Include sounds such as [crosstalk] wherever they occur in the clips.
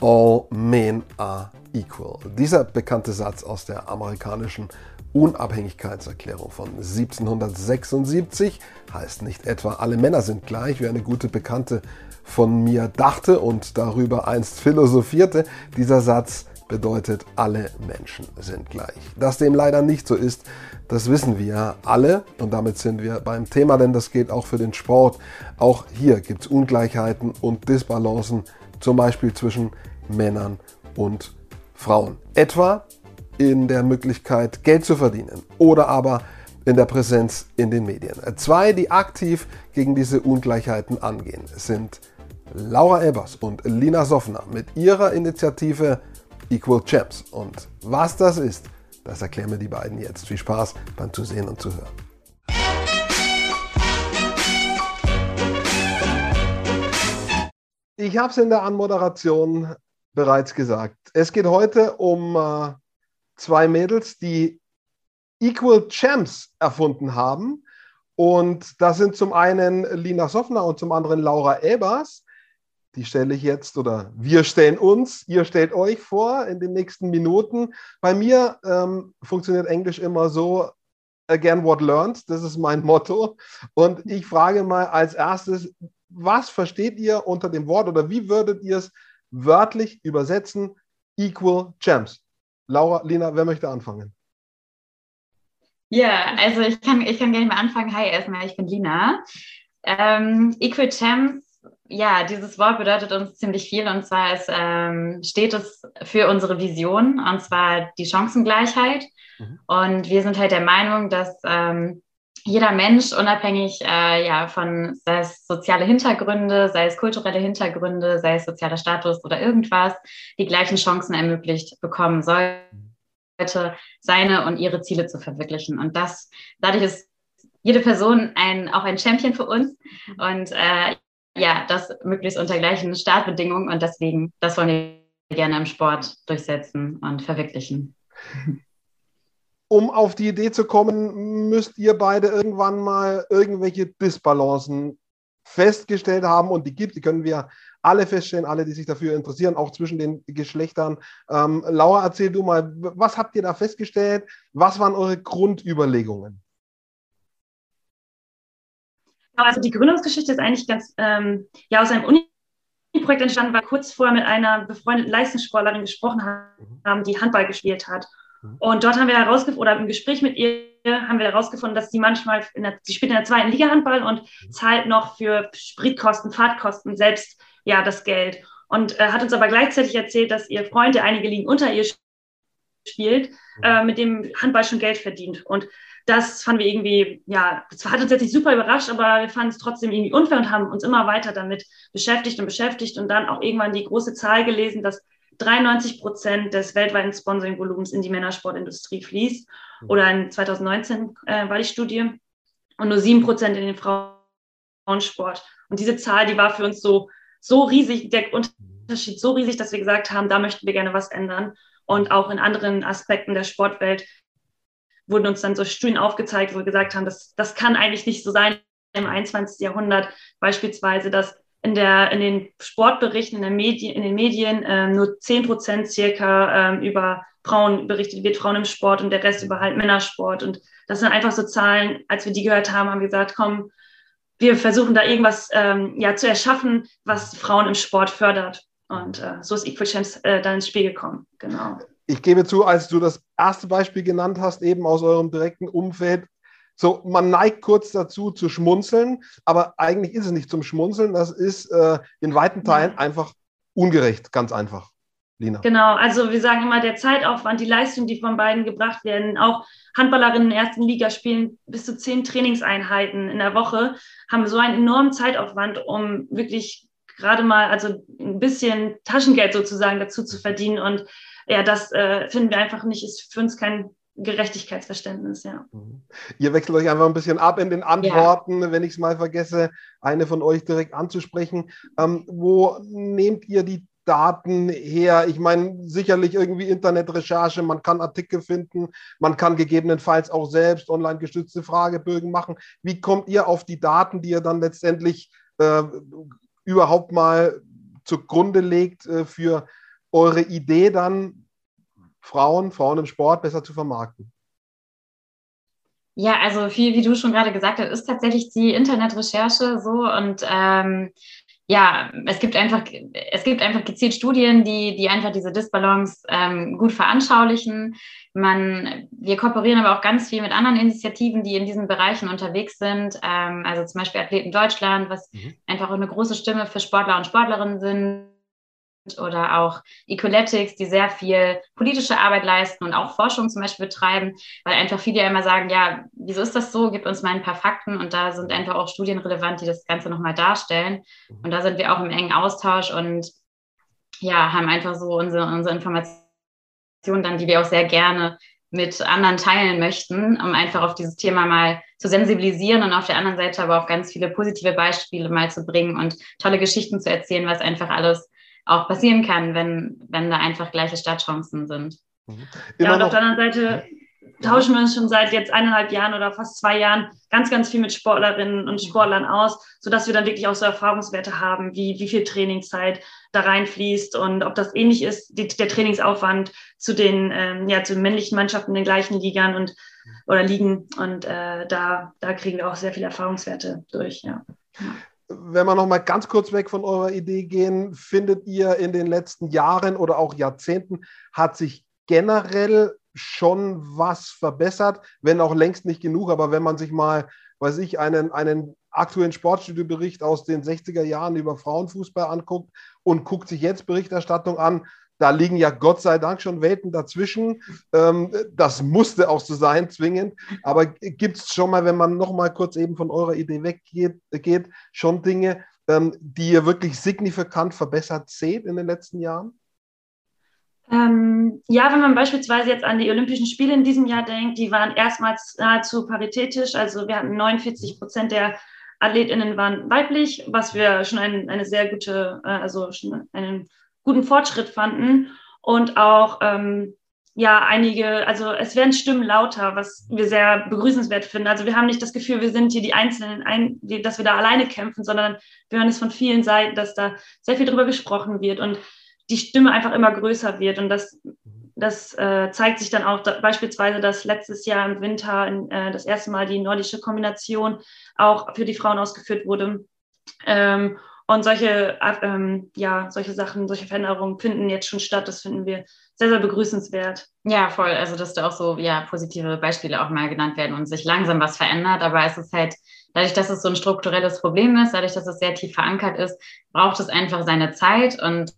All men are equal. Dieser bekannte Satz aus der amerikanischen Unabhängigkeitserklärung von 1776 heißt nicht etwa, alle Männer sind gleich, wie eine gute Bekannte von mir dachte und darüber einst philosophierte. Dieser Satz bedeutet, alle Menschen sind gleich. Dass dem leider nicht so ist, das wissen wir alle und damit sind wir beim Thema, denn das geht auch für den Sport. Auch hier gibt es Ungleichheiten und Disbalancen, zum Beispiel zwischen Männern und Frauen. Etwa in der Möglichkeit, Geld zu verdienen oder aber in der Präsenz in den Medien. Zwei, die aktiv gegen diese Ungleichheiten angehen, sind Laura Ebers und Lina Soffner mit ihrer Initiative Equal Champs. Und was das ist, das erklären mir die beiden jetzt. Viel Spaß beim Zusehen und Zuhören. Ich habe es in der Anmoderation bereits gesagt. Es geht heute um äh, zwei Mädels, die Equal Champs erfunden haben. Und das sind zum einen Lina Soffner und zum anderen Laura Ebers. Die stelle ich jetzt oder wir stellen uns, ihr stellt euch vor in den nächsten Minuten. Bei mir ähm, funktioniert Englisch immer so, again what learned, das ist mein Motto. Und ich frage mal als erstes, was versteht ihr unter dem Wort oder wie würdet ihr es wörtlich übersetzen? Equal Champs. Laura, Lina, wer möchte anfangen? Ja, also ich kann, ich kann gerne mal anfangen. Hi, erstmal, ich bin Lina. Ähm, Equal Champs, ja, dieses Wort bedeutet uns ziemlich viel und zwar ist, ähm, steht es für unsere Vision und zwar die Chancengleichheit. Mhm. Und wir sind halt der Meinung, dass ähm, jeder Mensch, unabhängig äh, ja, von sei es soziale Hintergründe, sei es kulturelle Hintergründe, sei es sozialer Status oder irgendwas, die gleichen Chancen ermöglicht bekommen sollte, seine und ihre Ziele zu verwirklichen. Und das, dadurch ist jede Person ein, auch ein Champion für uns. Und äh, ja, das möglichst unter gleichen Startbedingungen. Und deswegen, das wollen wir gerne im Sport durchsetzen und verwirklichen. Um auf die Idee zu kommen, müsst ihr beide irgendwann mal irgendwelche Disbalancen festgestellt haben und die gibt, die können wir alle feststellen, alle, die sich dafür interessieren, auch zwischen den Geschlechtern. Ähm, Laura, erzähl du mal, was habt ihr da festgestellt? Was waren eure Grundüberlegungen? Also die Gründungsgeschichte ist eigentlich ganz ähm, ja, aus einem Uni-Projekt entstanden, weil kurz vorher mit einer befreundeten Leistungssportlerin gesprochen mhm. haben, die Handball gespielt hat. Mhm. Und dort haben wir herausgefunden, oder im Gespräch mit ihr haben wir herausgefunden, dass sie manchmal, der, sie spielt in der zweiten Liga Handball und mhm. zahlt noch für Spritkosten, Fahrtkosten selbst ja das Geld. Und äh, hat uns aber gleichzeitig erzählt, dass ihr Freund, der einige liegen unter ihr spielt, äh, mit dem Handball schon Geld verdient. Und das fanden wir irgendwie, ja, das hat uns jetzt nicht super überrascht, aber wir fanden es trotzdem irgendwie unfair und haben uns immer weiter damit beschäftigt und beschäftigt und dann auch irgendwann die große Zahl gelesen, dass 93 Prozent des weltweiten Sponsoring-Volumens in die Männersportindustrie fließt. Mhm. Oder in 2019 äh, war die Studie. Und nur 7 Prozent in den Frauensport. Und diese Zahl, die war für uns so, so riesig, der Unterschied so riesig, dass wir gesagt haben, da möchten wir gerne was ändern. Und auch in anderen Aspekten der Sportwelt wurden uns dann so Studien aufgezeigt, wo wir gesagt haben, das, das kann eigentlich nicht so sein im 21. Jahrhundert, beispielsweise, dass in, der, in den Sportberichten, in, der Medien, in den Medien äh, nur 10 Prozent circa ähm, über Frauen berichtet wird, Frauen im Sport und der Rest über halt Männersport. Und das sind einfach so Zahlen, als wir die gehört haben, haben wir gesagt, komm, wir versuchen da irgendwas ähm, ja, zu erschaffen, was Frauen im Sport fördert. Und äh, so ist Equal Champs äh, dann ins Spiel gekommen. Genau ich gebe zu, als du das erste Beispiel genannt hast, eben aus eurem direkten Umfeld, so man neigt kurz dazu zu schmunzeln, aber eigentlich ist es nicht zum Schmunzeln, das ist äh, in weiten Teilen einfach ungerecht, ganz einfach. Lina. Genau, also wir sagen immer, der Zeitaufwand, die Leistung, die von beiden gebracht werden, auch Handballerinnen in der ersten Liga spielen bis zu zehn Trainingseinheiten in der Woche, haben so einen enormen Zeitaufwand, um wirklich gerade mal, also ein bisschen Taschengeld sozusagen dazu zu verdienen und ja, das äh, finden wir einfach nicht, ist für uns kein Gerechtigkeitsverständnis, ja. Mhm. Ihr wechselt euch einfach ein bisschen ab in den Antworten, ja. wenn ich es mal vergesse, eine von euch direkt anzusprechen. Ähm, wo nehmt ihr die Daten her? Ich meine, sicherlich irgendwie Internetrecherche, man kann Artikel finden, man kann gegebenenfalls auch selbst online gestützte Fragebögen machen. Wie kommt ihr auf die Daten, die ihr dann letztendlich äh, überhaupt mal zugrunde legt äh, für eure Idee dann, Frauen, Frauen im Sport besser zu vermarkten? Ja, also viel, wie du schon gerade gesagt hast, ist tatsächlich die Internetrecherche so und ähm, ja, es gibt einfach, es gibt einfach gezielt Studien, die, die einfach diese Disbalance ähm, gut veranschaulichen. Man, wir kooperieren aber auch ganz viel mit anderen Initiativen, die in diesen Bereichen unterwegs sind. Ähm, also zum Beispiel Athleten Deutschland, was mhm. einfach eine große Stimme für Sportler und Sportlerinnen sind oder auch Ecoletics, die sehr viel politische Arbeit leisten und auch Forschung zum Beispiel betreiben, weil einfach viele ja immer sagen, ja, wieso ist das so? Gib uns mal ein paar Fakten und da sind einfach auch Studien relevant, die das Ganze nochmal darstellen. Und da sind wir auch im engen Austausch und ja, haben einfach so unsere, unsere Informationen dann, die wir auch sehr gerne mit anderen teilen möchten, um einfach auf dieses Thema mal zu sensibilisieren und auf der anderen Seite aber auch ganz viele positive Beispiele mal zu bringen und tolle Geschichten zu erzählen, was einfach alles auch passieren kann, wenn, wenn da einfach gleiche Startchancen sind. Mhm. Ja, und auf der anderen Seite tauschen wir uns schon seit jetzt eineinhalb Jahren oder fast zwei Jahren ganz, ganz viel mit Sportlerinnen und Sportlern aus, sodass wir dann wirklich auch so Erfahrungswerte haben, wie, wie viel Trainingszeit da reinfließt und ob das ähnlich ist, die, der Trainingsaufwand zu den, ähm, ja, zu den männlichen Mannschaften in den gleichen Ligern und oder Ligen. Und äh, da, da kriegen wir auch sehr viele Erfahrungswerte durch, ja wenn wir noch mal ganz kurz weg von eurer Idee gehen, findet ihr in den letzten Jahren oder auch Jahrzehnten hat sich generell schon was verbessert, wenn auch längst nicht genug, aber wenn man sich mal, weiß ich, einen, einen aktuellen Sportstudiobericht aus den 60er Jahren über Frauenfußball anguckt und guckt sich jetzt Berichterstattung an, da liegen ja Gott sei Dank schon Welten dazwischen. Ähm, das musste auch so sein, zwingend. Aber gibt es schon mal, wenn man noch mal kurz eben von eurer Idee weggeht, geht, schon Dinge, ähm, die ihr wirklich signifikant verbessert seht in den letzten Jahren? Ähm, ja, wenn man beispielsweise jetzt an die Olympischen Spiele in diesem Jahr denkt, die waren erstmals nahezu paritätisch. Also wir hatten 49 Prozent der AthletInnen waren weiblich, was wir schon ein, eine sehr gute, äh, also schon einen guten Fortschritt fanden und auch ähm, ja einige, also es werden Stimmen lauter, was wir sehr begrüßenswert finden. Also wir haben nicht das Gefühl, wir sind hier die Einzelnen, ein, die, dass wir da alleine kämpfen, sondern wir hören es von vielen Seiten, dass da sehr viel drüber gesprochen wird und die Stimme einfach immer größer wird und das das äh, zeigt sich dann auch da, beispielsweise, dass letztes Jahr im Winter in, äh, das erste Mal die nordische Kombination auch für die Frauen ausgeführt wurde. Ähm, und solche, ähm, ja, solche Sachen, solche Veränderungen finden jetzt schon statt. Das finden wir sehr, sehr begrüßenswert. Ja, voll. Also, dass da auch so ja, positive Beispiele auch mal genannt werden und sich langsam was verändert. Aber es ist halt, dadurch, dass es so ein strukturelles Problem ist, dadurch, dass es sehr tief verankert ist, braucht es einfach seine Zeit. Und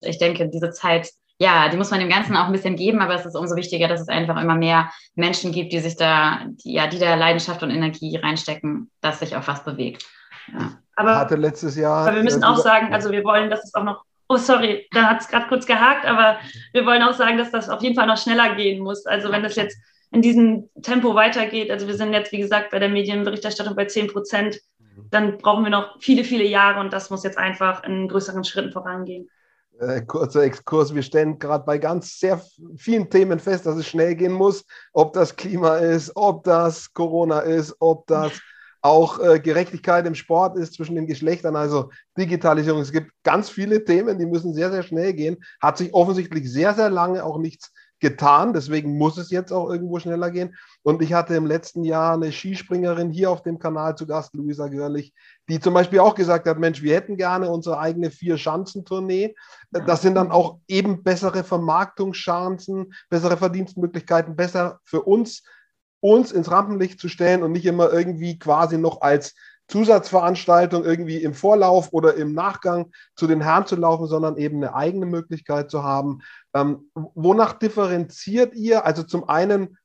ich denke, diese Zeit, ja, die muss man dem Ganzen auch ein bisschen geben, aber es ist umso wichtiger, dass es einfach immer mehr Menschen gibt, die sich da, die, ja, die da Leidenschaft und Energie reinstecken, dass sich auch was bewegt. Ja. Aber, hatte letztes Jahr. Aber wir müssen äh, auch sagen, also wir wollen, dass es auch noch. Oh, sorry, da hat es gerade kurz gehakt, aber wir wollen auch sagen, dass das auf jeden Fall noch schneller gehen muss. Also wenn das jetzt in diesem Tempo weitergeht, also wir sind jetzt, wie gesagt, bei der Medienberichterstattung bei 10 Prozent, mhm. dann brauchen wir noch viele, viele Jahre und das muss jetzt einfach in größeren Schritten vorangehen. Äh, kurzer Exkurs, wir stellen gerade bei ganz sehr vielen Themen fest, dass es schnell gehen muss, ob das Klima ist, ob das Corona ist, ob das [laughs] auch äh, Gerechtigkeit im Sport ist zwischen den Geschlechtern, also Digitalisierung. Es gibt ganz viele Themen, die müssen sehr, sehr schnell gehen. Hat sich offensichtlich sehr, sehr lange auch nichts getan. Deswegen muss es jetzt auch irgendwo schneller gehen. Und ich hatte im letzten Jahr eine Skispringerin hier auf dem Kanal zu Gast, Luisa Görlich, die zum Beispiel auch gesagt hat, Mensch, wir hätten gerne unsere eigene Vier-Schanzentournee. Das sind dann auch eben bessere Vermarktungschancen, bessere Verdienstmöglichkeiten, besser für uns uns ins Rampenlicht zu stellen und nicht immer irgendwie quasi noch als Zusatzveranstaltung irgendwie im Vorlauf oder im Nachgang zu den Herren zu laufen, sondern eben eine eigene Möglichkeit zu haben. Ähm, wonach differenziert ihr? Also zum einen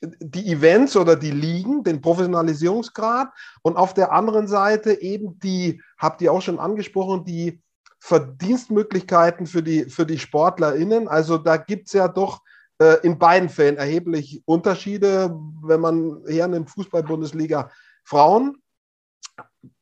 die Events oder die Ligen, den Professionalisierungsgrad und auf der anderen Seite eben die, habt ihr auch schon angesprochen, die Verdienstmöglichkeiten für die, für die SportlerInnen. Also da gibt es ja doch äh, in beiden Fällen erheblich Unterschiede. Wenn man hernimmt, Fußball-Bundesliga Frauen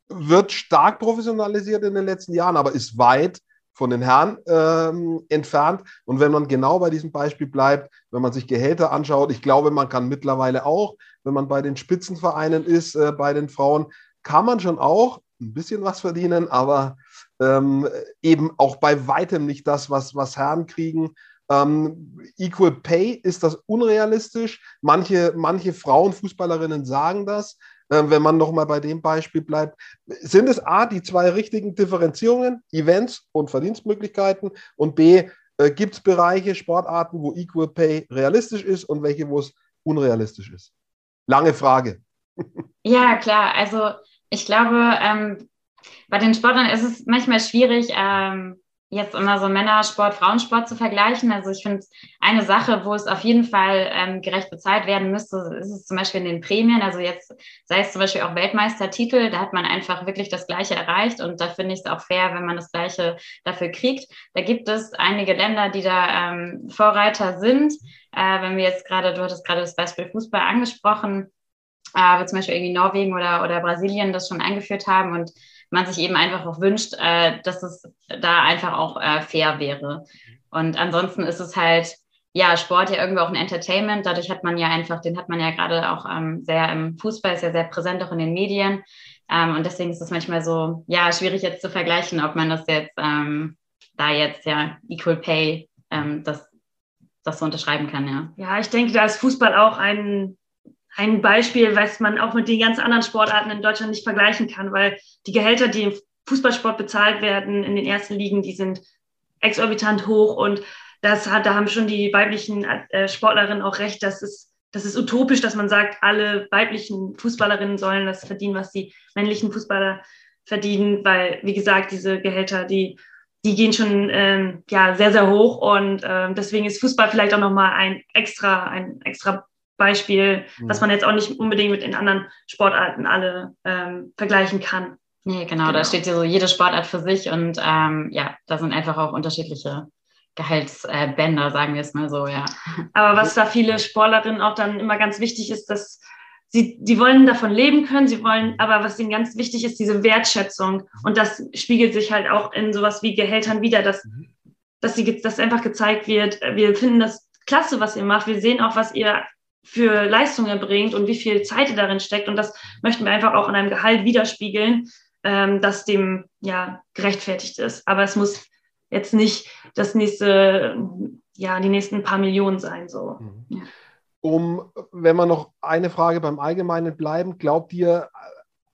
wird stark professionalisiert in den letzten Jahren, aber ist weit von den Herren ähm, entfernt. Und wenn man genau bei diesem Beispiel bleibt, wenn man sich Gehälter anschaut, ich glaube, man kann mittlerweile auch, wenn man bei den Spitzenvereinen ist, äh, bei den Frauen, kann man schon auch ein bisschen was verdienen, aber ähm, eben auch bei weitem nicht das, was, was Herren kriegen. Ähm, Equal Pay, ist das unrealistisch? Manche, manche Frauenfußballerinnen sagen das. Ähm, wenn man nochmal bei dem Beispiel bleibt, sind es A, die zwei richtigen Differenzierungen, Events und Verdienstmöglichkeiten und B, äh, gibt es Bereiche, Sportarten, wo Equal Pay realistisch ist und welche, wo es unrealistisch ist? Lange Frage. [laughs] Ja, klar. Also ich glaube, ähm, bei den Sportlern ist es manchmal schwierig, ähm, jetzt immer so Männersport, Frauensport zu vergleichen. Also ich finde, eine Sache, wo es auf jeden Fall ähm, gerecht bezahlt werden müsste, ist es zum Beispiel in den Prämien. Also jetzt sei es zum Beispiel auch Weltmeistertitel, da hat man einfach wirklich das Gleiche erreicht und da finde ich es auch fair, wenn man das Gleiche dafür kriegt. Da gibt es einige Länder, die da ähm, Vorreiter sind. Äh, wenn wir jetzt gerade, du hattest gerade das Beispiel Fußball angesprochen, äh, wo zum Beispiel irgendwie Norwegen oder, oder Brasilien das schon eingeführt haben und man sich eben einfach auch wünscht, äh, dass es da einfach auch äh, fair wäre. Und ansonsten ist es halt, ja, Sport ja irgendwie auch ein Entertainment. Dadurch hat man ja einfach, den hat man ja gerade auch ähm, sehr im Fußball, ist ja sehr präsent auch in den Medien. Ähm, und deswegen ist es manchmal so, ja, schwierig jetzt zu vergleichen, ob man das jetzt ähm, da jetzt ja Equal Pay ähm, das, das so unterschreiben kann, ja. Ja, ich denke, da ist Fußball auch ein ein Beispiel, was man auch mit den ganz anderen Sportarten in Deutschland nicht vergleichen kann, weil die Gehälter, die im Fußballsport bezahlt werden in den ersten Ligen, die sind exorbitant hoch und das hat, da haben schon die weiblichen äh, Sportlerinnen auch recht, dass es das ist utopisch, dass man sagt, alle weiblichen Fußballerinnen sollen das verdienen, was die männlichen Fußballer verdienen, weil, wie gesagt, diese Gehälter, die, die gehen schon ähm, ja, sehr, sehr hoch und ähm, deswegen ist Fußball vielleicht auch nochmal ein extra, ein extra Beispiel, mhm. was man jetzt auch nicht unbedingt mit den anderen Sportarten alle ähm, vergleichen kann. Nee, genau, genau, da steht ja so jede Sportart für sich und ähm, ja, da sind einfach auch unterschiedliche Gehaltsbänder, äh, sagen wir es mal so, ja. Aber was da viele Sportlerinnen auch dann immer ganz wichtig ist, dass sie, die wollen davon leben können, sie wollen, aber was ihnen ganz wichtig ist, diese Wertschätzung. Und das spiegelt sich halt auch in sowas wie Gehältern wieder, dass, mhm. dass, sie, dass einfach gezeigt wird, wir finden das klasse, was ihr macht. Wir sehen auch, was ihr für Leistung erbringt und wie viel Zeit ihr darin steckt. Und das möchten wir einfach auch in einem Gehalt widerspiegeln, ähm, das dem ja gerechtfertigt ist. Aber es muss jetzt nicht das nächste, ja, die nächsten paar Millionen sein. So. Mhm. Ja. Um, wenn wir noch eine Frage beim Allgemeinen bleiben, glaubt ihr,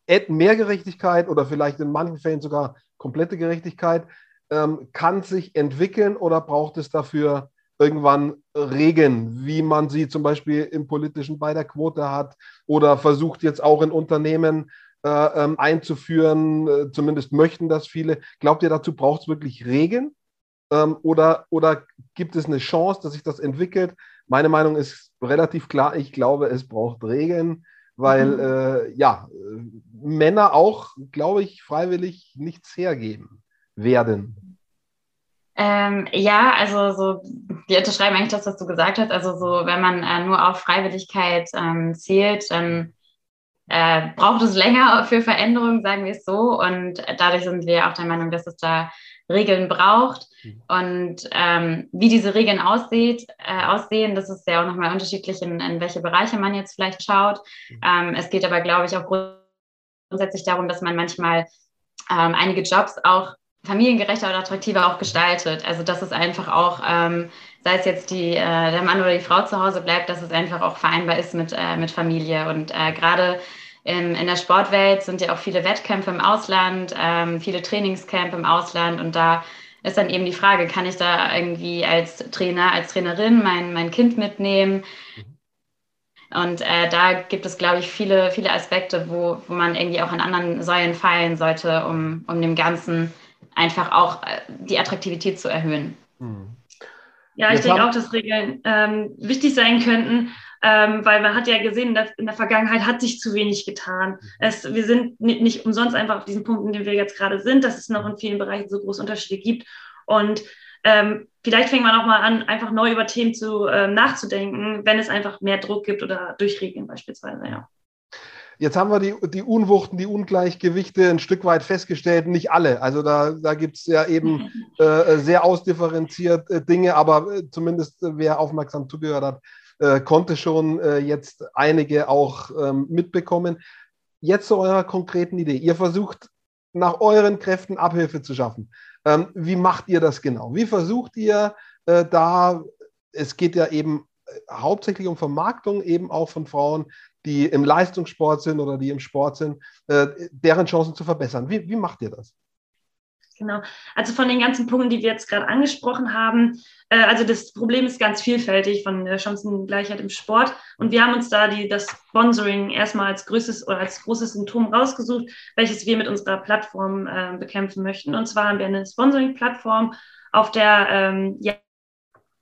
äh, mehr Gerechtigkeit oder vielleicht in manchen Fällen sogar komplette Gerechtigkeit ähm, kann sich entwickeln oder braucht es dafür irgendwann Regeln, wie man sie zum Beispiel im politischen bei der Quote hat oder versucht jetzt auch in Unternehmen äh, ähm, einzuführen, äh, zumindest möchten das viele. Glaubt ihr, dazu braucht es wirklich Regeln? Ähm, oder, oder gibt es eine Chance, dass sich das entwickelt? Meine Meinung ist relativ klar. Ich glaube, es braucht Regeln, weil mhm. äh, ja, Männer auch, glaube ich, freiwillig nichts hergeben werden. Ähm, ja, also so, wir unterschreiben eigentlich das, was du gesagt hast. Also so, wenn man äh, nur auf Freiwilligkeit ähm, zielt, dann äh, braucht es länger für Veränderungen, sagen wir es so. Und dadurch sind wir auch der Meinung, dass es da Regeln braucht. Mhm. Und ähm, wie diese Regeln aussieht, äh, aussehen, das ist ja auch nochmal unterschiedlich, in, in, welche Bereiche man jetzt vielleicht schaut. Mhm. Ähm, es geht aber, glaube ich, auch grundsätzlich darum, dass man manchmal ähm, einige Jobs auch familiengerechter oder attraktiver auch gestaltet. Also dass es einfach auch, ähm, sei es jetzt die, äh, der Mann oder die Frau zu Hause bleibt, dass es einfach auch vereinbar ist mit, äh, mit Familie. Und äh, gerade in, in der Sportwelt sind ja auch viele Wettkämpfe im Ausland, ähm, viele Trainingscamp im Ausland und da ist dann eben die Frage, kann ich da irgendwie als Trainer, als Trainerin mein, mein Kind mitnehmen? Und äh, da gibt es, glaube ich, viele, viele Aspekte, wo, wo man irgendwie auch an anderen Säulen feilen sollte, um, um dem Ganzen einfach auch äh, die Attraktivität zu erhöhen. Hm. Ja, ich denke auch, dass Regeln ähm, wichtig sein könnten, ähm, weil man hat ja gesehen, dass in der Vergangenheit hat sich zu wenig getan. Mhm. Es, wir sind nicht, nicht umsonst einfach auf diesen Punkten, in denen wir jetzt gerade sind, dass es noch in vielen Bereichen so große Unterschiede gibt. Und ähm, vielleicht fängt man auch mal an, einfach neu über Themen zu ähm, nachzudenken, wenn es einfach mehr Druck gibt oder durch Regeln beispielsweise, ja. Jetzt haben wir die, die Unwuchten, die Ungleichgewichte ein Stück weit festgestellt, nicht alle. Also da, da gibt es ja eben [laughs] äh, sehr ausdifferenziert äh, Dinge, aber äh, zumindest äh, wer aufmerksam zugehört hat, äh, konnte schon äh, jetzt einige auch ähm, mitbekommen. Jetzt zu eurer konkreten Idee. Ihr versucht nach euren Kräften Abhilfe zu schaffen. Ähm, wie macht ihr das genau? Wie versucht ihr da, es geht ja eben hauptsächlich um Vermarktung, eben auch von Frauen, die im Leistungssport sind oder die im Sport sind, äh, deren Chancen zu verbessern. Wie, wie macht ihr das? Genau. Also von den ganzen Punkten, die wir jetzt gerade angesprochen haben, äh, also das Problem ist ganz vielfältig von der Chancengleichheit im Sport. Und wir haben uns da die, das Sponsoring erstmal als größtes oder als großes Symptom rausgesucht, welches wir mit unserer Plattform äh, bekämpfen möchten. Und zwar haben wir eine Sponsoring-Plattform, auf der ähm, ja,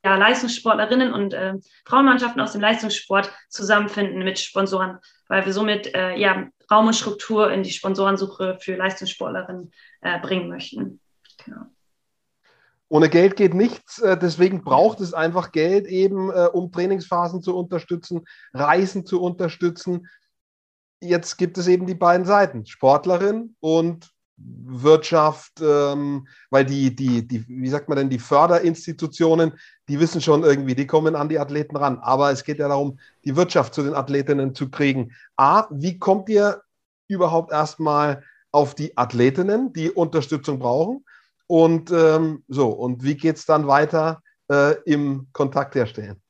ja, Leistungssportlerinnen und äh, Frauenmannschaften aus dem Leistungssport zusammenfinden mit Sponsoren, weil wir somit äh, ja, Raum und Struktur in die Sponsorensuche für Leistungssportlerinnen äh, bringen möchten. Genau. Ohne Geld geht nichts, äh, deswegen braucht es einfach Geld eben, äh, um Trainingsphasen zu unterstützen, Reisen zu unterstützen. Jetzt gibt es eben die beiden Seiten, Sportlerin und Wirtschaft, ähm, weil die, die, die, wie sagt man denn, die Förderinstitutionen, die wissen schon irgendwie, die kommen an die Athleten ran. Aber es geht ja darum, die Wirtschaft zu den Athletinnen zu kriegen. A, wie kommt ihr überhaupt erstmal auf die Athletinnen, die Unterstützung brauchen? Und ähm, so, und wie geht es dann weiter äh, im Kontakt herstellen?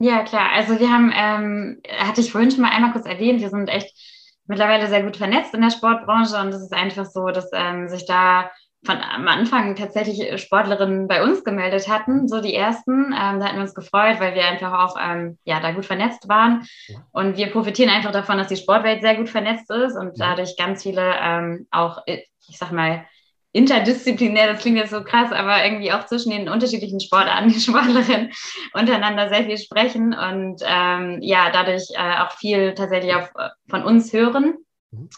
Ja, klar. Also wir haben, ähm, hatte ich vorhin schon mal einmal kurz erwähnt, wir sind echt mittlerweile sehr gut vernetzt in der Sportbranche und es ist einfach so, dass ähm, sich da von am Anfang tatsächlich Sportlerinnen bei uns gemeldet hatten, so die ersten. Ähm, da hatten wir uns gefreut, weil wir einfach auch ähm, ja, da gut vernetzt waren. Und wir profitieren einfach davon, dass die Sportwelt sehr gut vernetzt ist und dadurch ganz viele ähm, auch, ich sag mal, interdisziplinär, das klingt jetzt so krass, aber irgendwie auch zwischen den unterschiedlichen Sportarten, [laughs] die Sportlerinnen untereinander sehr viel sprechen und ähm, ja, dadurch äh, auch viel tatsächlich auf, äh, von uns hören. Mhm.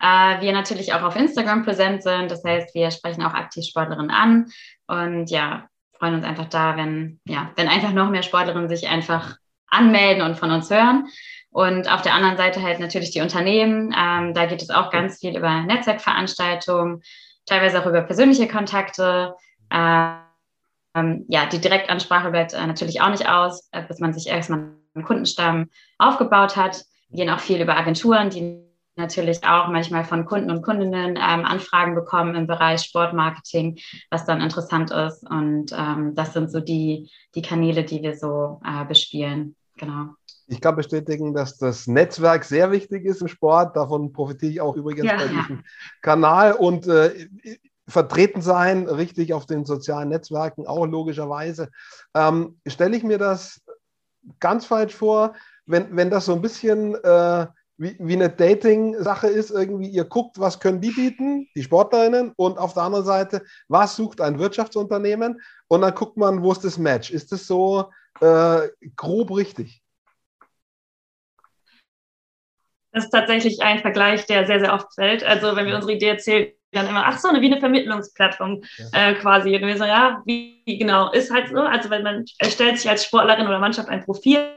Äh, wir natürlich auch auf Instagram präsent sind, das heißt, wir sprechen auch aktiv Sportlerinnen an und ja, freuen uns einfach da, wenn, ja, wenn einfach noch mehr Sportlerinnen sich einfach anmelden und von uns hören. Und auf der anderen Seite halt natürlich die Unternehmen. Ähm, da geht es auch ganz viel über Netzwerkveranstaltungen, teilweise auch über persönliche Kontakte. Ähm, ja, die Direktansprache bleibt äh, natürlich auch nicht aus, äh, bis man sich erstmal einen Kundenstamm aufgebaut hat. Wir gehen auch viel über Agenturen, die natürlich auch manchmal von Kunden und Kundinnen ähm, Anfragen bekommen im Bereich Sportmarketing, was dann interessant ist. Und ähm, das sind so die, die Kanäle, die wir so äh, bespielen. Genau. Ich kann bestätigen, dass das Netzwerk sehr wichtig ist im Sport. Davon profitiere ich auch übrigens ja, bei diesem Kanal. Und äh, vertreten sein, richtig auf den sozialen Netzwerken, auch logischerweise. Ähm, Stelle ich mir das ganz falsch vor, wenn, wenn das so ein bisschen äh, wie, wie eine Dating-Sache ist, irgendwie, ihr guckt, was können die bieten, die Sportlerinnen, und auf der anderen Seite, was sucht ein Wirtschaftsunternehmen, und dann guckt man, wo ist das Match. Ist das so äh, grob richtig? Das ist tatsächlich ein Vergleich, der sehr, sehr oft fällt. Also wenn wir unsere Idee erzählen, dann immer, ach so, wie eine Vermittlungsplattform ja. äh, quasi. Und wir so, ja, wie, wie genau, ist halt so. Also wenn man erstellt sich als Sportlerin oder Mannschaft ein Profil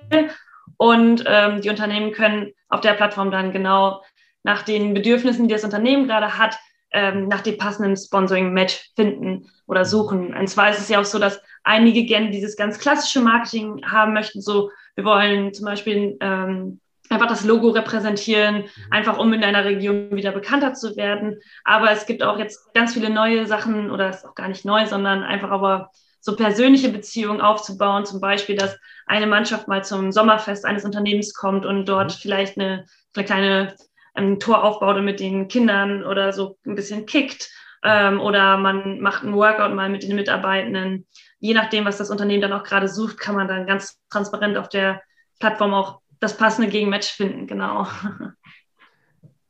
und ähm, die Unternehmen können auf der Plattform dann genau nach den Bedürfnissen, die das Unternehmen gerade hat, ähm, nach dem passenden Sponsoring-Match finden oder suchen. Und zwar ist es ja auch so, dass einige gerne dieses ganz klassische Marketing haben möchten. So, wir wollen zum Beispiel ähm, einfach das Logo repräsentieren, mhm. einfach um in einer Region wieder bekannter zu werden. Aber es gibt auch jetzt ganz viele neue Sachen oder ist auch gar nicht neu, sondern einfach aber so persönliche Beziehungen aufzubauen. Zum Beispiel, dass eine Mannschaft mal zum Sommerfest eines Unternehmens kommt und dort mhm. vielleicht eine, eine kleine ein Tor aufbaut und mit den Kindern oder so ein bisschen kickt. Ähm, oder man macht ein Workout mal mit den Mitarbeitenden. Je nachdem, was das Unternehmen dann auch gerade sucht, kann man dann ganz transparent auf der Plattform auch das passende Gegenmatch finden, genau.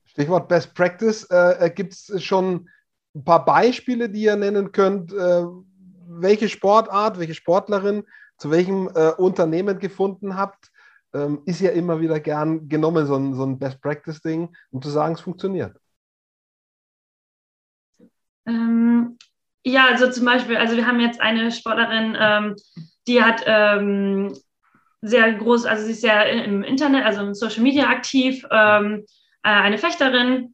Stichwort Best Practice. Äh, äh Gibt es schon ein paar Beispiele, die ihr nennen könnt, äh, welche Sportart, welche Sportlerin zu welchem äh, Unternehmen gefunden habt? Ähm, ist ja immer wieder gern genommen, so ein, so ein Best Practice-Ding, um zu sagen, es funktioniert. Ähm, ja, also zum Beispiel, also wir haben jetzt eine Sportlerin, ähm, die hat ähm, sehr groß, also sie ist sehr im Internet, also im Social Media aktiv, ähm, äh, eine Fechterin,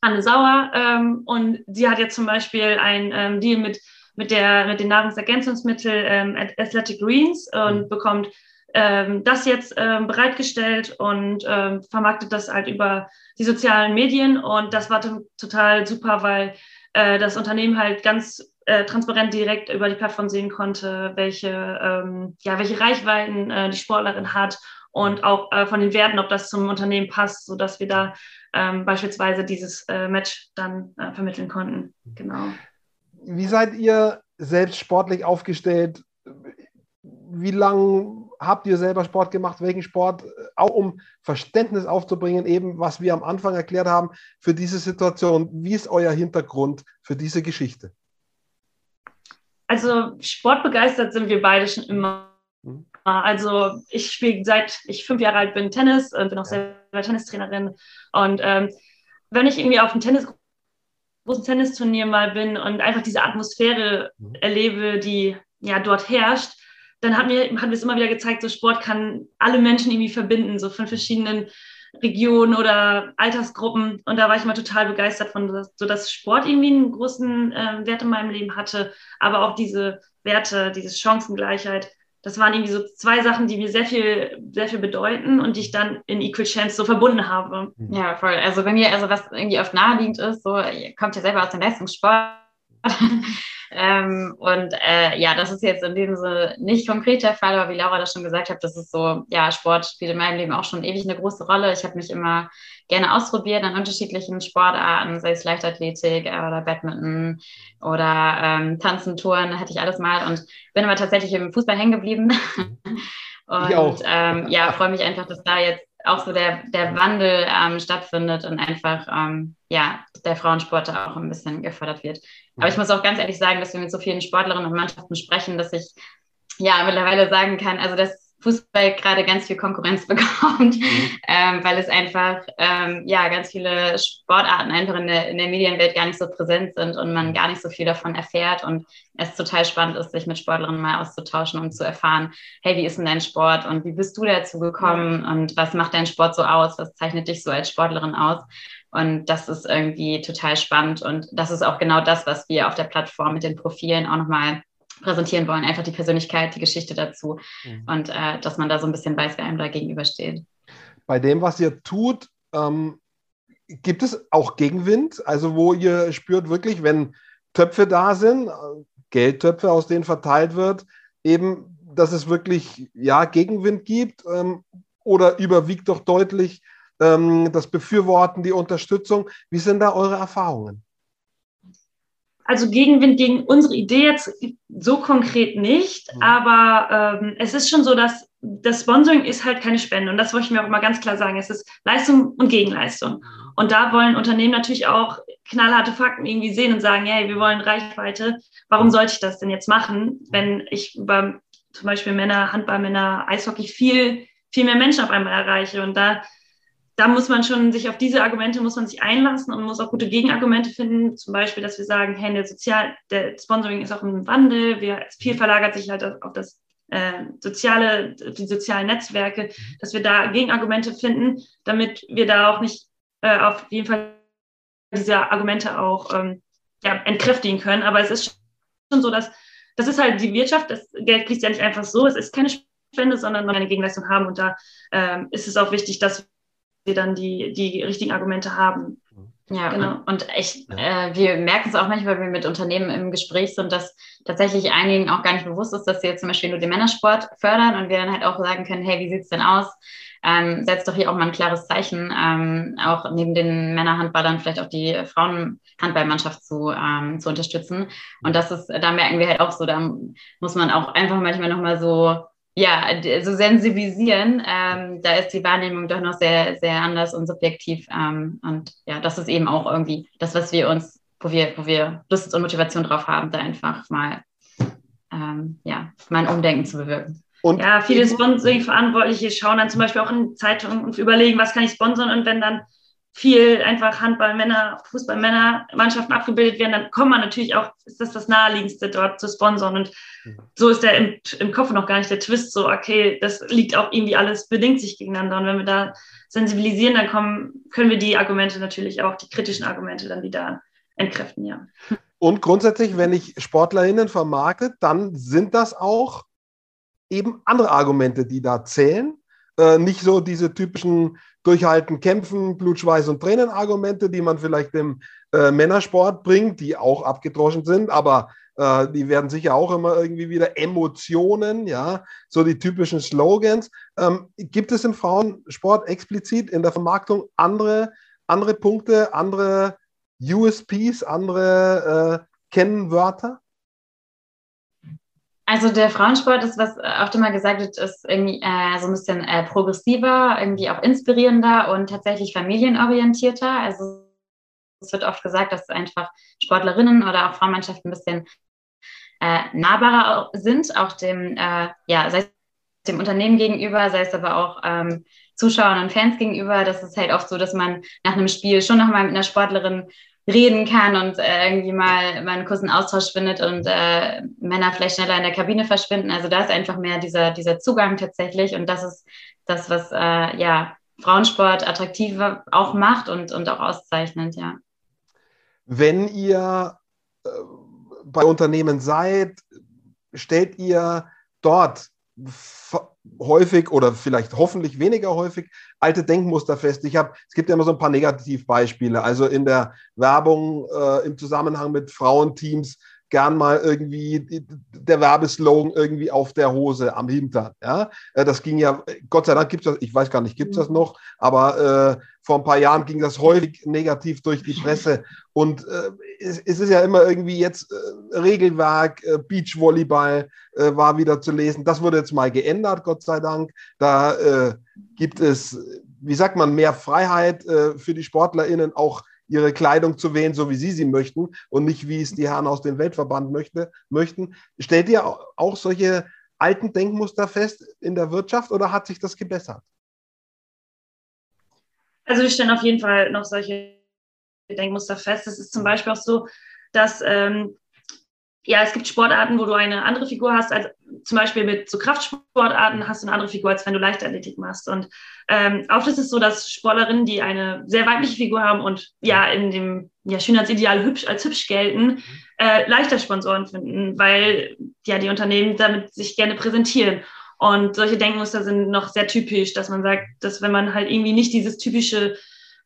Anne Sauer, ähm, und sie hat jetzt zum Beispiel ein ähm, Deal mit, mit, der, mit den Nahrungsergänzungsmitteln ähm, Athletic Greens und mhm. bekommt ähm, das jetzt ähm, bereitgestellt und ähm, vermarktet das halt über die sozialen Medien. Und das war total super, weil äh, das Unternehmen halt ganz äh, transparent direkt über die Plattform sehen konnte, welche, ähm, ja, welche Reichweiten äh, die Sportlerin hat und auch äh, von den Werten, ob das zum Unternehmen passt, sodass wir da ähm, beispielsweise dieses äh, Match dann äh, vermitteln konnten. Genau. Wie seid ihr selbst sportlich aufgestellt? Wie lange habt ihr selber Sport gemacht? Welchen Sport? Auch um Verständnis aufzubringen, eben was wir am Anfang erklärt haben für diese Situation. Wie ist euer Hintergrund für diese Geschichte? Also sportbegeistert sind wir beide schon immer. Mhm. Also ich spiele seit ich fünf Jahre alt bin Tennis und bin auch selber Tennistrainerin. Und ähm, wenn ich irgendwie auf einem Tennis großen Tennisturnier mal bin und einfach diese Atmosphäre mhm. erlebe, die ja dort herrscht, dann hat mir, hat mir es immer wieder gezeigt, so Sport kann alle Menschen irgendwie verbinden, so von verschiedenen Regionen oder Altersgruppen. Und da war ich immer total begeistert von, so dass Sport irgendwie einen großen äh, Wert in meinem Leben hatte, aber auch diese Werte, diese Chancengleichheit. Das waren irgendwie so zwei Sachen, die mir sehr viel, sehr viel bedeuten und die ich dann in Equal Chance so verbunden habe. Ja, voll. Also bei mir, also was irgendwie oft naheliegend ist, so, ihr kommt ja selber aus dem Leistungssport. Ähm, und äh, ja, das ist jetzt in dem Sinne nicht konkret der Fall, aber wie Laura das schon gesagt hat, das ist so, ja, Sport spielt in meinem Leben auch schon ewig eine große Rolle. Ich habe mich immer gerne ausprobiert an unterschiedlichen Sportarten, sei es Leichtathletik äh, oder Badminton oder ähm, Tanzen, Touren, hatte ich alles mal und bin aber tatsächlich im Fußball hängen geblieben. [laughs] und ähm, ja, [laughs] freue mich einfach, dass da jetzt auch so der, der Wandel ähm, stattfindet und einfach ähm, ja, der Frauensport da auch ein bisschen gefördert wird. Aber ich muss auch ganz ehrlich sagen, dass wir mit so vielen Sportlerinnen und Mannschaften sprechen, dass ich ja mittlerweile sagen kann, also dass Fußball gerade ganz viel Konkurrenz [laughs] bekommt, mhm. ähm, weil es einfach ähm, ja ganz viele Sportarten einfach in der, in der Medienwelt gar nicht so präsent sind und man gar nicht so viel davon erfährt. Und es total spannend ist, sich mit Sportlerinnen mal auszutauschen, um zu erfahren, hey, wie ist denn dein Sport und wie bist du dazu gekommen und was macht dein Sport so aus, was zeichnet dich so als Sportlerin aus? Und das ist irgendwie total spannend und das ist auch genau das, was wir auf der Plattform mit den Profilen auch nochmal präsentieren wollen. Einfach die Persönlichkeit, die Geschichte dazu mhm. und äh, dass man da so ein bisschen weiß, wer einem da gegenübersteht. Bei dem, was ihr tut, ähm, gibt es auch Gegenwind? Also wo ihr spürt wirklich, wenn Töpfe da sind, Geldtöpfe, aus denen verteilt wird, eben, dass es wirklich ja, Gegenwind gibt ähm, oder überwiegt doch deutlich ähm, das Befürworten, die Unterstützung. Wie sind da eure Erfahrungen? Also Gegenwind gegen unsere Idee jetzt so konkret nicht, mhm. aber ähm, es ist schon so, dass das Sponsoring ist halt keine Spende und das wollte ich mir auch mal ganz klar sagen. Es ist Leistung und Gegenleistung. Und da wollen Unternehmen natürlich auch knallharte Fakten irgendwie sehen und sagen, hey, wir wollen Reichweite. Warum sollte ich das denn jetzt machen, wenn ich über zum Beispiel Männer, Handball, Männer, Eishockey viel, viel mehr Menschen auf einmal erreiche? Und da da muss man schon sich auf diese Argumente muss man sich einlassen und muss auch gute Gegenargumente finden. Zum Beispiel, dass wir sagen, hey, der Sozial, der Sponsoring ist auch im Wandel. Wir, viel verlagert sich halt auf das äh, soziale, die sozialen Netzwerke, dass wir da Gegenargumente finden, damit wir da auch nicht äh, auf jeden Fall diese Argumente auch ähm, ja, entkräftigen können. Aber es ist schon so, dass das ist halt die Wirtschaft. Das Geld kriegt ja nicht einfach so. Es ist keine Spende, sondern man eine Gegenleistung haben. Und da ähm, ist es auch wichtig, dass wir dann die, die richtigen Argumente haben. Ja, genau. Und ich, äh, wir merken es auch manchmal, wenn wir mit Unternehmen im Gespräch sind, dass tatsächlich einigen auch gar nicht bewusst ist, dass sie jetzt zum Beispiel nur den Männersport fördern und wir dann halt auch sagen können, hey, wie sieht es denn aus? Ähm, setzt doch hier auch mal ein klares Zeichen, ähm, auch neben den Männerhandballern vielleicht auch die Frauenhandballmannschaft zu, ähm, zu unterstützen. Und das ist, da merken wir halt auch so, da muss man auch einfach manchmal nochmal so ja, so sensibilisieren, ähm, da ist die Wahrnehmung doch noch sehr, sehr anders und subjektiv. Ähm, und ja, das ist eben auch irgendwie das, was wir uns, wo wir, wo wir Lust und Motivation drauf haben, da einfach mal, ähm, ja, mal ein Umdenken zu bewirken. Und ja, viele Sponsoring-Verantwortliche schauen dann zum Beispiel auch in Zeitungen und überlegen, was kann ich sponsern und wenn dann viel einfach Handballmänner, Fußballmänner, Mannschaften abgebildet werden, dann kommt man natürlich auch, ist das das Naheliegendste dort zu sponsern. Und mhm. so ist der im, im Kopf noch gar nicht der Twist, so, okay, das liegt auch irgendwie alles, bedingt sich gegeneinander. Und wenn wir da sensibilisieren, dann kommen, können wir die Argumente natürlich auch, die kritischen Argumente dann wieder entkräften, ja. Und grundsätzlich, wenn ich SportlerInnen vermarkte, dann sind das auch eben andere Argumente, die da zählen. Äh, nicht so diese typischen Durchhalten, Kämpfen, Blutschweiß und Tränen-Argumente, die man vielleicht im äh, Männersport bringt, die auch abgedroschen sind, aber äh, die werden sicher auch immer irgendwie wieder Emotionen, ja, so die typischen Slogans. Ähm, gibt es im Frauensport explizit in der Vermarktung andere, andere Punkte, andere USPs, andere äh, Kennwörter? Also der Frauensport ist, was oft immer gesagt wird, ist irgendwie äh, so ein bisschen äh, progressiver, irgendwie auch inspirierender und tatsächlich familienorientierter. Also es wird oft gesagt, dass einfach Sportlerinnen oder auch Frauenmannschaften ein bisschen äh, nahbarer sind, auch dem, äh, ja, sei es dem Unternehmen gegenüber, sei es aber auch ähm, Zuschauern und Fans gegenüber. Das ist halt oft so, dass man nach einem Spiel schon nochmal mit einer Sportlerin reden kann und äh, irgendwie mal, mal einen kurzen Austausch findet und äh, Männer vielleicht schneller in der Kabine verschwinden. Also da ist einfach mehr dieser, dieser Zugang tatsächlich und das ist das, was äh, ja Frauensport attraktiver auch macht und, und auch auszeichnet, ja. Wenn ihr äh, bei Unternehmen seid, stellt ihr dort häufig oder vielleicht hoffentlich weniger häufig alte Denkmuster fest. Ich habe, es gibt ja immer so ein paar Negativbeispiele. Also in der Werbung äh, im Zusammenhang mit Frauenteams gern mal irgendwie der Werbeslogan irgendwie auf der Hose am Hintern. Ja? Äh, das ging ja, Gott sei Dank gibt es das, ich weiß gar nicht, gibt es das mhm. noch, aber äh, vor ein paar Jahren ging das häufig negativ durch die Presse. Und äh, es, es, ist ja immer irgendwie jetzt äh, Regelwerk, äh, Beachvolleyball äh, war wieder zu lesen. Das wurde jetzt mal geändert, Gott sei Dank. Da äh, gibt es, wie sagt man, mehr Freiheit für die SportlerInnen auch ihre Kleidung zu wählen, so wie sie sie möchten und nicht, wie es die Herren aus dem Weltverband möchte, möchten. Stellt ihr auch solche alten Denkmuster fest in der Wirtschaft oder hat sich das gebessert? Also wir stellen auf jeden Fall noch solche Denkmuster fest. Es ist zum Beispiel auch so, dass ähm, ja, es gibt Sportarten, wo du eine andere Figur hast, als zum Beispiel mit so Kraftsportarten hast du eine andere Figur, als wenn du Leichtathletik machst. Und ähm, oft ist es so, dass Sportlerinnen, die eine sehr weibliche Figur haben und ja in dem ja, Schönheitsideal hübsch als hübsch gelten, äh, leichter Sponsoren finden, weil ja die Unternehmen damit sich gerne präsentieren. Und solche Denkmuster sind noch sehr typisch, dass man sagt, dass wenn man halt irgendwie nicht dieses typische,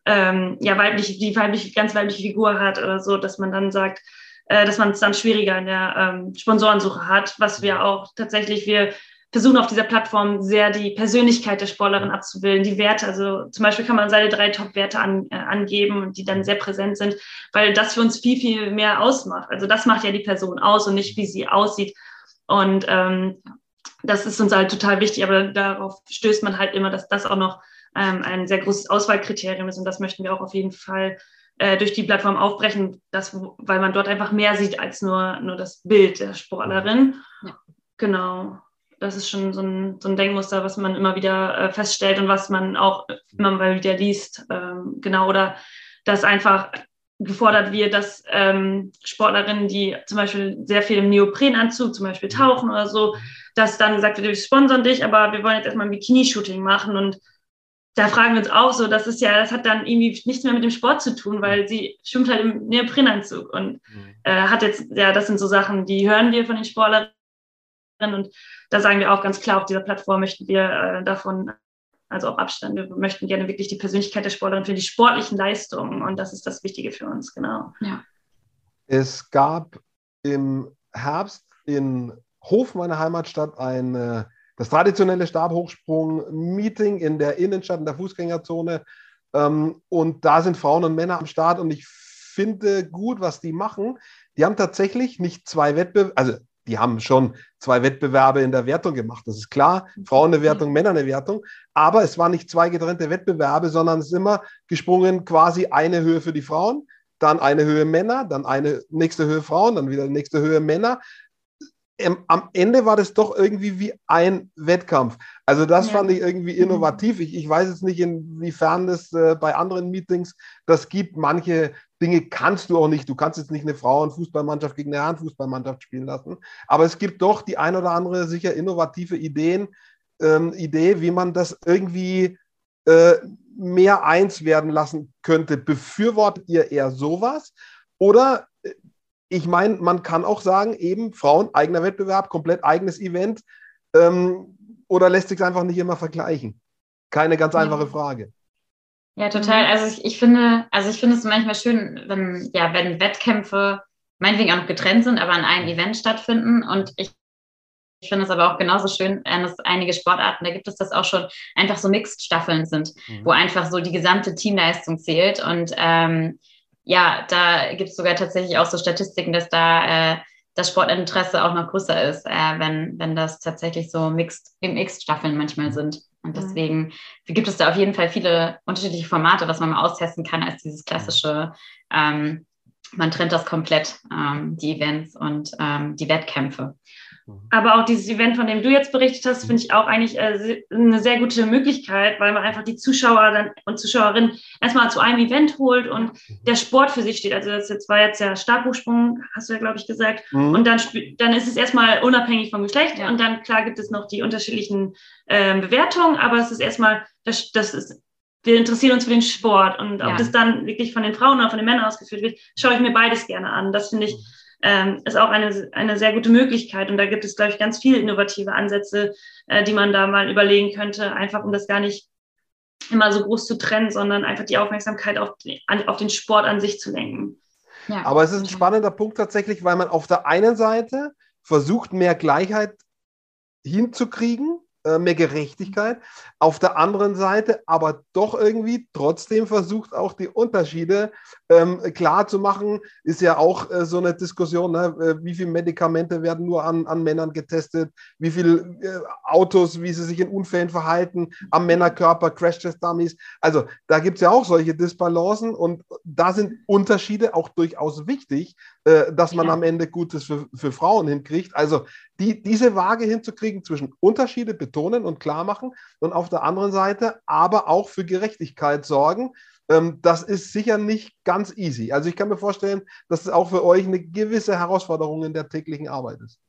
ähm, ja, weibliche, die weibliche, ganz weibliche Figur hat oder so, dass man dann sagt, äh, dass man es dann schwieriger in der ähm, Sponsorensuche hat, was wir auch tatsächlich, wir versuchen auf dieser Plattform sehr die Persönlichkeit der Sportlerin abzubilden, die Werte. Also zum Beispiel kann man seine drei Top-Werte an, äh, angeben, die dann sehr präsent sind, weil das für uns viel, viel mehr ausmacht. Also das macht ja die Person aus und nicht, wie sie aussieht. Und ähm, das ist uns halt total wichtig, aber darauf stößt man halt immer, dass das auch noch ähm, ein sehr großes Auswahlkriterium ist und das möchten wir auch auf jeden Fall äh, durch die Plattform aufbrechen, dass, weil man dort einfach mehr sieht als nur, nur das Bild der Sportlerin. Ja. Genau. Das ist schon so ein, so ein Denkmuster, was man immer wieder äh, feststellt und was man auch immer mal wieder liest. Ähm, genau. Oder dass einfach gefordert wird, dass ähm, Sportlerinnen, die zum Beispiel sehr viel im Neoprenanzug zum Beispiel tauchen oder so, dass dann gesagt wird, wir sponsern dich, aber wir wollen jetzt erstmal ein Bikini-Shooting machen und da fragen wir uns auch so, das ist ja, das hat dann irgendwie nichts mehr mit dem Sport zu tun, weil sie schwimmt halt im Neoprenanzug und mhm. äh, hat jetzt, ja, das sind so Sachen, die hören wir von den Sportlerinnen und da sagen wir auch ganz klar, auf dieser Plattform möchten wir äh, davon also auch Abstand. Wir möchten gerne wirklich die Persönlichkeit der Sportlerin für die sportlichen Leistungen und das ist das Wichtige für uns, genau. Ja. Es gab im Herbst in Hof, meiner Heimatstadt, ein das traditionelle Stabhochsprung-Meeting in der Innenstadt, in der Fußgängerzone. Ähm, und da sind Frauen und Männer am Start und ich finde gut, was die machen. Die haben tatsächlich nicht zwei Wettbewerbe, also die haben schon zwei Wettbewerbe in der Wertung gemacht. Das ist klar. Frauen eine Wertung, Männer eine Wertung. Aber es waren nicht zwei getrennte Wettbewerbe, sondern es ist immer gesprungen quasi eine Höhe für die Frauen, dann eine Höhe Männer, dann eine nächste Höhe Frauen, dann wieder nächste Höhe Männer am Ende war das doch irgendwie wie ein Wettkampf. Also das ja. fand ich irgendwie mhm. innovativ. Ich, ich weiß jetzt nicht, inwiefern es äh, bei anderen Meetings das gibt. Manche Dinge kannst du auch nicht. Du kannst jetzt nicht eine Frauenfußballmannschaft gegen eine Herrenfußballmannschaft spielen lassen. Aber es gibt doch die ein oder andere sicher innovative Ideen, ähm, Idee, wie man das irgendwie äh, mehr eins werden lassen könnte. Befürwortet ihr eher sowas? Oder ich meine, man kann auch sagen, eben Frauen, eigener Wettbewerb, komplett eigenes Event. Ähm, oder lässt sich einfach nicht immer vergleichen? Keine ganz einfache Frage. Ja, total. Also ich, ich finde, also ich finde es manchmal schön, wenn, ja, wenn Wettkämpfe meinetwegen auch noch getrennt sind, aber an einem Event stattfinden. Und ich, ich finde es aber auch genauso schön, wenn es einige Sportarten, da gibt es das auch schon, einfach so Mixed-Staffeln sind, mhm. wo einfach so die gesamte Teamleistung zählt. Und ähm, ja, da gibt es sogar tatsächlich auch so Statistiken, dass da äh, das Sportinteresse auch noch größer ist, äh, wenn, wenn das tatsächlich so Mixed, Mixed-Staffeln manchmal sind. Und deswegen gibt es da auf jeden Fall viele unterschiedliche Formate, was man mal austesten kann, als dieses klassische, ähm, man trennt das komplett, ähm, die Events und ähm, die Wettkämpfe. Mhm. Aber auch dieses Event, von dem du jetzt berichtet hast, finde ich auch eigentlich äh, eine sehr gute Möglichkeit, weil man einfach die Zuschauer dann und Zuschauerinnen erstmal zu einem Event holt und mhm. der Sport für sich steht. Also das jetzt war jetzt der Stabhochsprung, hast du ja, glaube ich, gesagt. Mhm. Und dann, dann ist es erstmal unabhängig vom Geschlecht ja. und dann klar gibt es noch die unterschiedlichen äh, Bewertungen, aber es ist erstmal, das, das ist wir interessieren uns für den Sport und ob ja. das dann wirklich von den Frauen oder von den Männern ausgeführt wird, schaue ich mir beides gerne an. Das finde ich ähm, ist auch eine, eine sehr gute Möglichkeit. Und da gibt es, glaube ich, ganz viele innovative Ansätze, äh, die man da mal überlegen könnte, einfach um das gar nicht immer so groß zu trennen, sondern einfach die Aufmerksamkeit auf, die, an, auf den Sport an sich zu lenken. Ja. Aber es ist ein spannender Punkt tatsächlich, weil man auf der einen Seite versucht, mehr Gleichheit hinzukriegen mehr Gerechtigkeit. Auf der anderen Seite aber doch irgendwie trotzdem versucht auch die Unterschiede ähm, klar zu machen, ist ja auch äh, so eine Diskussion, ne? Äh, wie viele Medikamente werden nur an, an Männern getestet, wie viele äh, Autos, wie sie sich in Unfällen verhalten, am Männerkörper, Crash-Test-Dummies. Also da gibt es ja auch solche Disbalancen und da sind Unterschiede auch durchaus wichtig, äh, dass man am Ende Gutes für, für Frauen hinkriegt. Also die, diese Waage hinzukriegen zwischen Unterschiede betonen und klar machen und auf der anderen Seite aber auch für Gerechtigkeit sorgen. Ähm, das ist sicher nicht ganz easy. Also ich kann mir vorstellen, dass es auch für euch eine gewisse Herausforderung in der täglichen Arbeit ist.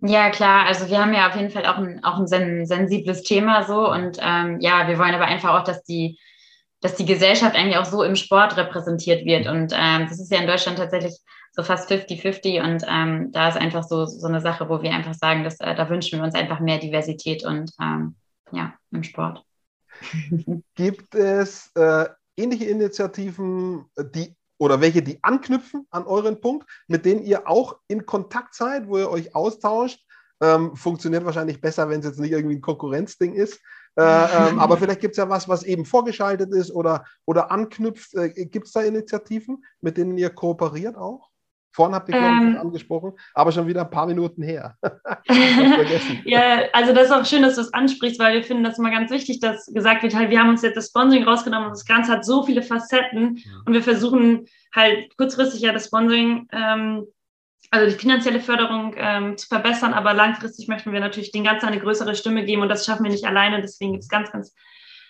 Ja, klar. Also wir haben ja auf jeden Fall auch ein, auch ein sensibles Thema so. Und ähm, ja, wir wollen aber einfach auch, dass die, dass die Gesellschaft eigentlich auch so im Sport repräsentiert wird. Und ähm, das ist ja in Deutschland tatsächlich so fast 50-50 und ähm, da ist einfach so, so eine Sache, wo wir einfach sagen, dass, äh, da wünschen wir uns einfach mehr Diversität und ähm, ja, im Sport. [laughs] Gibt es äh, ähnliche Initiativen, die oder welche, die anknüpfen an euren Punkt, mit denen ihr auch in Kontakt seid, wo ihr euch austauscht? Ähm, funktioniert wahrscheinlich besser, wenn es jetzt nicht irgendwie ein Konkurrenzding ist. Äh, ähm, aber vielleicht gibt es ja was, was eben vorgeschaltet ist oder, oder anknüpft. Äh, gibt es da Initiativen, mit denen ihr kooperiert auch? Vorhin habt ihr, ähm, angesprochen, aber schon wieder ein paar Minuten her. [laughs] [laughs] ja, also das ist auch schön, dass du es ansprichst, weil wir finden das immer ganz wichtig, dass gesagt wird, halt, wir haben uns jetzt das Sponsoring rausgenommen und das Ganze hat so viele Facetten ja. und wir versuchen halt kurzfristig ja das Sponsoring, ähm, also die finanzielle Förderung ähm, zu verbessern, aber langfristig möchten wir natürlich den Ganzen eine größere Stimme geben und das schaffen wir nicht alleine, deswegen gibt es ganz, ganz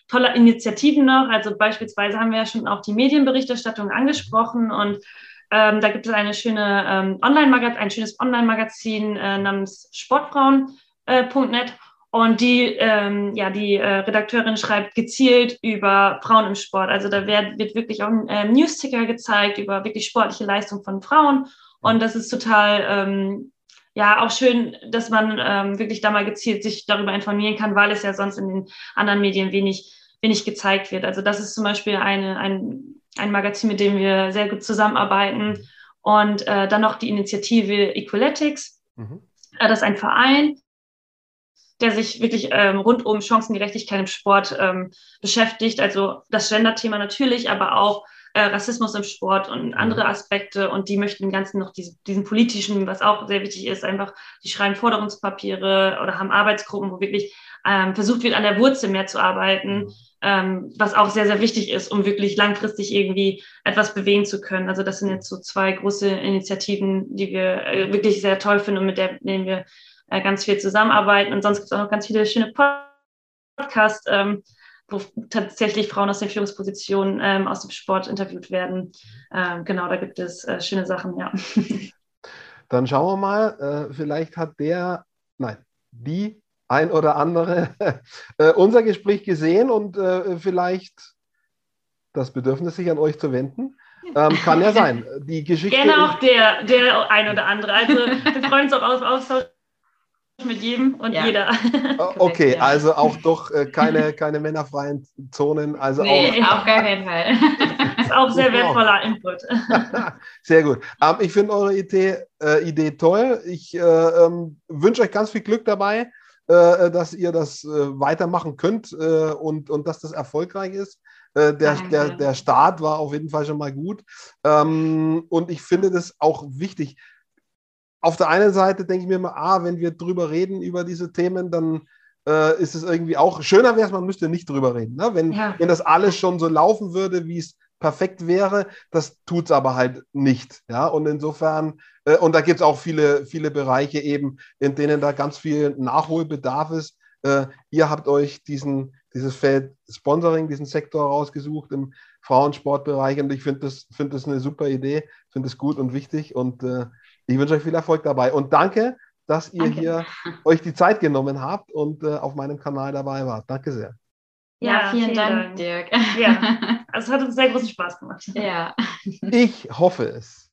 tolle Initiativen noch. Also beispielsweise haben wir ja schon auch die Medienberichterstattung angesprochen und ähm, da gibt es eine schöne ähm, Online-Magazin, ein schönes Online-Magazin äh, namens Sportfrauen.net. Äh, und die, ähm, ja, die äh, Redakteurin schreibt gezielt über Frauen im Sport. Also da wird, wird wirklich auch ein äh, Newsticker gezeigt über wirklich sportliche Leistung von Frauen. Und das ist total, ähm, ja, auch schön, dass man ähm, wirklich da mal gezielt sich darüber informieren kann, weil es ja sonst in den anderen Medien wenig, wenig gezeigt wird. Also das ist zum Beispiel eine, ein ein Magazin, mit dem wir sehr gut zusammenarbeiten. Und äh, dann noch die Initiative Equaletics. Mhm. Äh, das ist ein Verein, der sich wirklich ähm, rund um Chancengerechtigkeit im Sport ähm, beschäftigt. Also das Gender-Thema natürlich, aber auch äh, Rassismus im Sport und andere mhm. Aspekte. Und die möchten im Ganzen noch diese, diesen politischen, was auch sehr wichtig ist, einfach, die schreiben Forderungspapiere oder haben Arbeitsgruppen, wo wirklich ähm, versucht wird, an der Wurzel mehr zu arbeiten. Mhm ähm, was auch sehr, sehr wichtig ist, um wirklich langfristig irgendwie etwas bewegen zu können. Also das sind jetzt so zwei große Initiativen, die wir äh, wirklich sehr toll finden und mit der, denen wir äh, ganz viel zusammenarbeiten. Und sonst gibt es auch noch ganz viele schöne Podcasts, ähm, wo tatsächlich Frauen aus den Führungspositionen ähm, aus dem Sport interviewt werden. Ähm, genau, da gibt es äh, schöne Sachen, ja. [laughs] Dann schauen wir mal, äh, vielleicht hat der, nein, die ein oder andere [laughs] äh, unser Gespräch gesehen und äh, vielleicht das Bedürfnis, sich an euch zu wenden. Ähm, kann ja sein. [laughs] Die Geschichte Gerne auch der, der ein oder andere. Also wir freuen uns auch auf Austausch mit jedem und ja. jeder. [laughs] Okay, also auch doch äh, [laughs] keine, keine männerfreien Zonen. Also nee, auch, auf gar keinen Fall. Das [laughs] ist auch sehr wertvoller Input. Sehr gut. Ähm, ich finde eure Idee, äh, Idee toll. Ich äh, ähm, wünsche euch ganz viel Glück dabei, äh, dass ihr das äh, weitermachen könnt äh, und, und dass das erfolgreich ist. Der, der, der Start war auf jeden Fall schon mal gut. Ähm, und ich finde das auch wichtig auf der einen Seite denke ich mir immer, ah, wenn wir drüber reden, über diese Themen, dann äh, ist es irgendwie auch, schöner wäre es, man müsste nicht drüber reden. Ne? Wenn, ja. wenn das alles schon so laufen würde, wie es perfekt wäre, das tut es aber halt nicht. Ja? Und insofern, äh, und da gibt es auch viele, viele Bereiche eben, in denen da ganz viel Nachholbedarf ist. Äh, ihr habt euch diesen, dieses Feld Sponsoring, diesen Sektor rausgesucht im Frauensportbereich und ich finde das, find das eine super Idee, finde es gut und wichtig und äh, ich wünsche euch viel Erfolg dabei und danke, dass ihr danke. hier euch die Zeit genommen habt und äh, auf meinem Kanal dabei wart. Danke sehr. Ja, ja vielen, vielen Dank, Dank, Dirk. Ja, [laughs] also es hat uns sehr großen Spaß gemacht. Ja. Ich hoffe es.